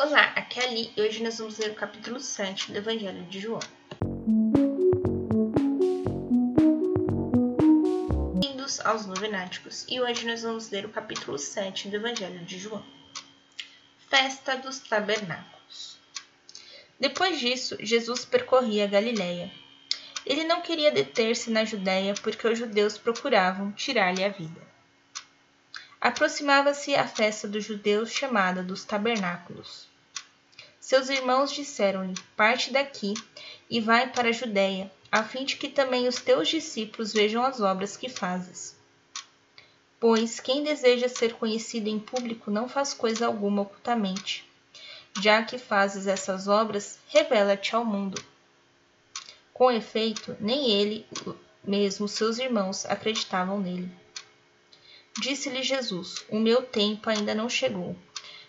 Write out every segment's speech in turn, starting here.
Olá, aqui é a Ali e hoje nós vamos ler o capítulo 7 do Evangelho de João. Bem-vindos aos Novenáticos e hoje nós vamos ler o capítulo 7 do Evangelho de João. Festa dos Tabernáculos. Depois disso, Jesus percorria a Galiléia. Ele não queria deter-se na Judéia porque os judeus procuravam tirar-lhe a vida. Aproximava-se a festa dos judeus chamada dos Tabernáculos. Seus irmãos disseram-lhe: Parte daqui e vai para a Judéia, a fim de que também os teus discípulos vejam as obras que fazes. Pois quem deseja ser conhecido em público não faz coisa alguma ocultamente. Já que fazes essas obras, revela-te ao mundo. Com efeito, nem ele, mesmo seus irmãos, acreditavam nele. Disse-lhe Jesus: O meu tempo ainda não chegou,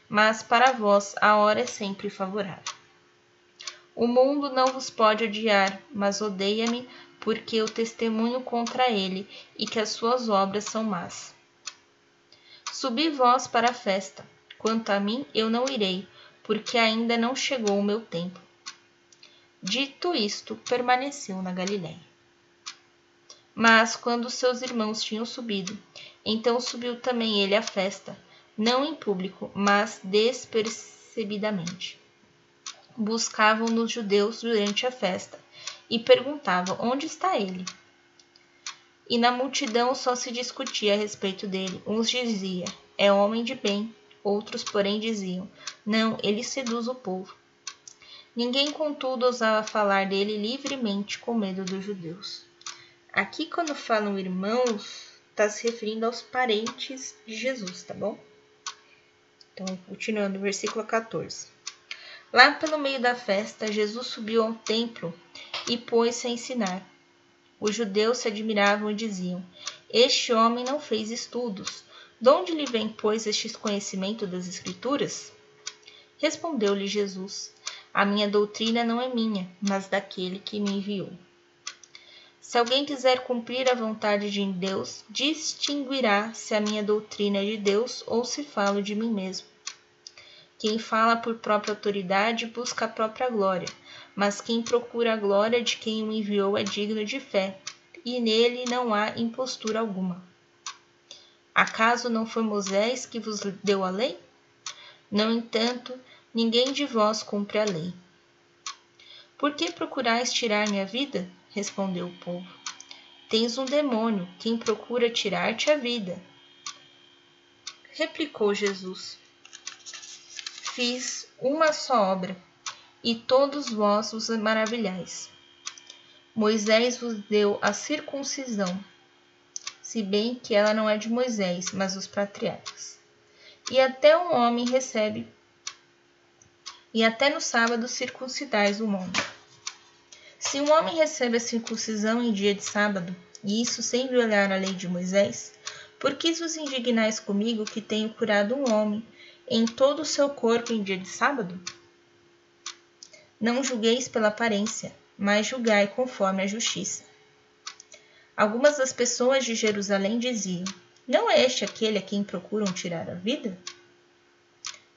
mas para vós a hora é sempre favorável. O mundo não vos pode odiar, mas odeia-me, porque eu testemunho contra ele e que as suas obras são más. Subi vós para a festa. Quanto a mim, eu não irei, porque ainda não chegou o meu tempo. Dito isto, permaneceu na Galiléia. Mas quando seus irmãos tinham subido, então subiu também ele à festa, não em público, mas despercebidamente. Buscavam nos judeus durante a festa e perguntavam: Onde está ele? E na multidão só se discutia a respeito dele. Uns diziam: É homem de bem. Outros, porém, diziam: Não, ele seduz o povo. Ninguém, contudo, ousava falar dele livremente com medo dos judeus. Aqui, quando falam irmãos, está se referindo aos parentes de Jesus, tá bom? Então, continuando, versículo 14. Lá pelo meio da festa, Jesus subiu ao templo e pôs-se a ensinar. Os judeus se admiravam e diziam: Este homem não fez estudos. De onde lhe vem, pois, este conhecimento das Escrituras? Respondeu-lhe Jesus: A minha doutrina não é minha, mas daquele que me enviou. Se alguém quiser cumprir a vontade de Deus, distinguirá se a minha doutrina é de Deus ou se falo de mim mesmo. Quem fala por própria autoridade busca a própria glória, mas quem procura a glória de quem o enviou é digno de fé, e nele não há impostura alguma. Acaso não foi Moisés que vos deu a lei? No entanto, ninguém de vós cumpre a lei. Por que procurais tirar minha vida? Respondeu o povo. Tens um demônio, quem procura tirar-te a vida. Replicou Jesus: Fiz uma só obra, e todos vós vos maravilhais. Moisés vos deu a circuncisão, se bem que ela não é de Moisés, mas dos patriarcas. E até um homem recebe, e até no sábado circuncidais o homem. Se um homem recebe a circuncisão em dia de sábado, e isso sem violar a lei de Moisés, por que vos indignais comigo que tenho curado um homem em todo o seu corpo em dia de sábado? Não julgueis pela aparência, mas julgai conforme a justiça. Algumas das pessoas de Jerusalém diziam: Não é este aquele a quem procuram tirar a vida?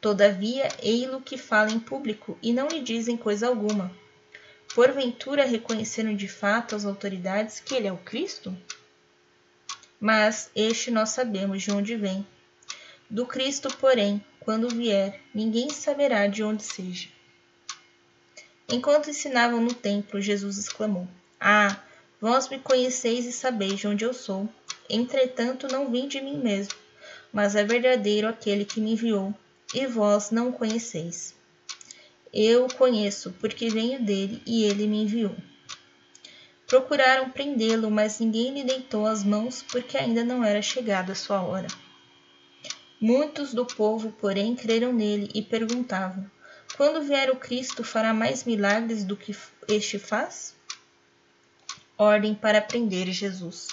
Todavia, ei-lo que fala em público e não lhe dizem coisa alguma Porventura reconheceram de fato as autoridades que ele é o Cristo? Mas este nós sabemos de onde vem. Do Cristo, porém, quando vier, ninguém saberá de onde seja. Enquanto ensinavam no templo, Jesus exclamou: Ah, vós me conheceis e sabeis de onde eu sou. Entretanto, não vim de mim mesmo, mas é verdadeiro aquele que me enviou, e vós não o conheceis. Eu o conheço, porque venho dele e ele me enviou. Procuraram prendê-lo, mas ninguém lhe deitou as mãos, porque ainda não era chegada a sua hora. Muitos do povo, porém, creram nele e perguntavam: Quando vier o Cristo, fará mais milagres do que este faz? Ordem para prender Jesus.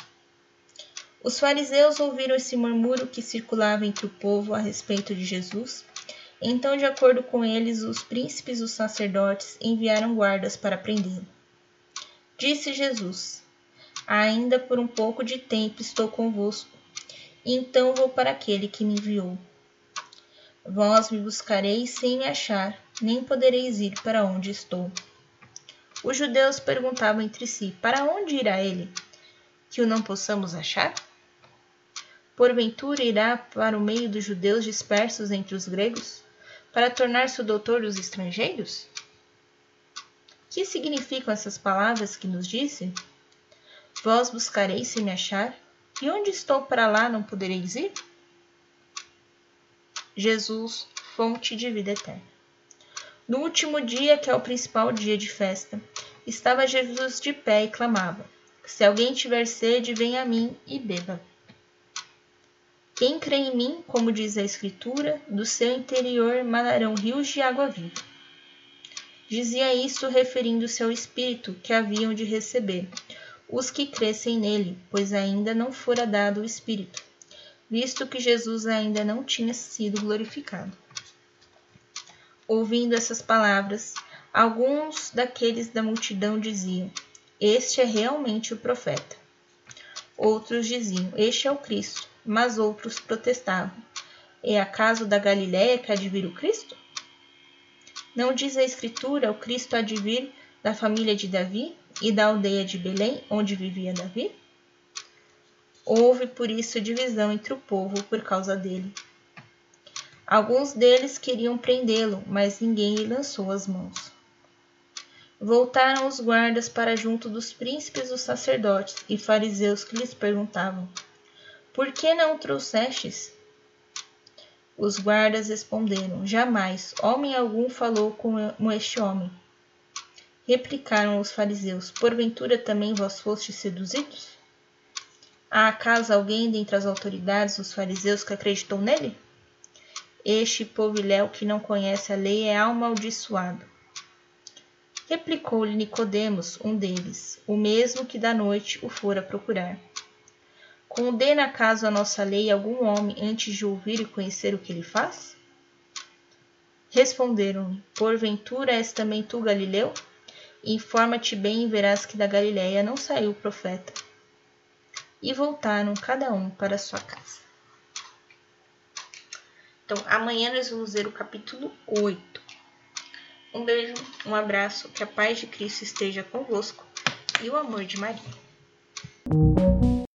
Os fariseus ouviram esse murmúrio que circulava entre o povo a respeito de Jesus então, de acordo com eles, os príncipes dos sacerdotes enviaram guardas para prendê-lo. Disse Jesus: Ainda por um pouco de tempo estou convosco, e então vou para aquele que me enviou. Vós me buscareis sem me achar, nem podereis ir para onde estou. Os judeus perguntavam entre si: Para onde irá ele? Que o não possamos achar? Porventura irá para o meio dos judeus dispersos entre os gregos, para tornar-se o doutor dos estrangeiros? Que significam essas palavras que nos disse? Vós buscareis sem me achar, e onde estou para lá não podereis ir? Jesus, fonte de vida eterna. No último dia, que é o principal dia de festa, estava Jesus de pé e clamava: Se alguém tiver sede, venha a mim e beba. Quem crê em mim, como diz a Escritura, do seu interior manarão rios de água viva. Dizia isso referindo-se ao Espírito que haviam de receber os que crescem nele, pois ainda não fora dado o Espírito, visto que Jesus ainda não tinha sido glorificado. Ouvindo essas palavras, alguns daqueles da multidão diziam: Este é realmente o profeta. Outros diziam: Este é o Cristo. Mas outros protestavam: É acaso da Galiléia que há de vir o Cristo? Não diz a Escritura: O Cristo há de vir da família de Davi? e da aldeia de Belém, onde vivia Davi? Houve por isso divisão entre o povo por causa dele. Alguns deles queriam prendê-lo, mas ninguém lhe lançou as mãos. Voltaram os guardas para junto dos príncipes dos sacerdotes e fariseus que lhes perguntavam: Por que não trouxestes? Os guardas responderam: Jamais homem algum falou como este homem. Replicaram os fariseus: Porventura também vós fostes seduzidos? Há acaso alguém dentre as autoridades dos fariseus que acreditou nele? Este poviléu que não conhece a lei é amaldiçoado. Replicou-lhe Nicodemos, um deles, o mesmo que da noite o fora procurar. Condena acaso a nossa lei algum homem antes de ouvir e conhecer o que ele faz? Responderam-lhe: Porventura és também tu Galileu? Informa-te bem e verás que da Galiléia não saiu profeta. E voltaram cada um para sua casa. Então, amanhã nós vamos ver o capítulo 8. Um beijo, um abraço, que a paz de Cristo esteja convosco e o amor de Maria.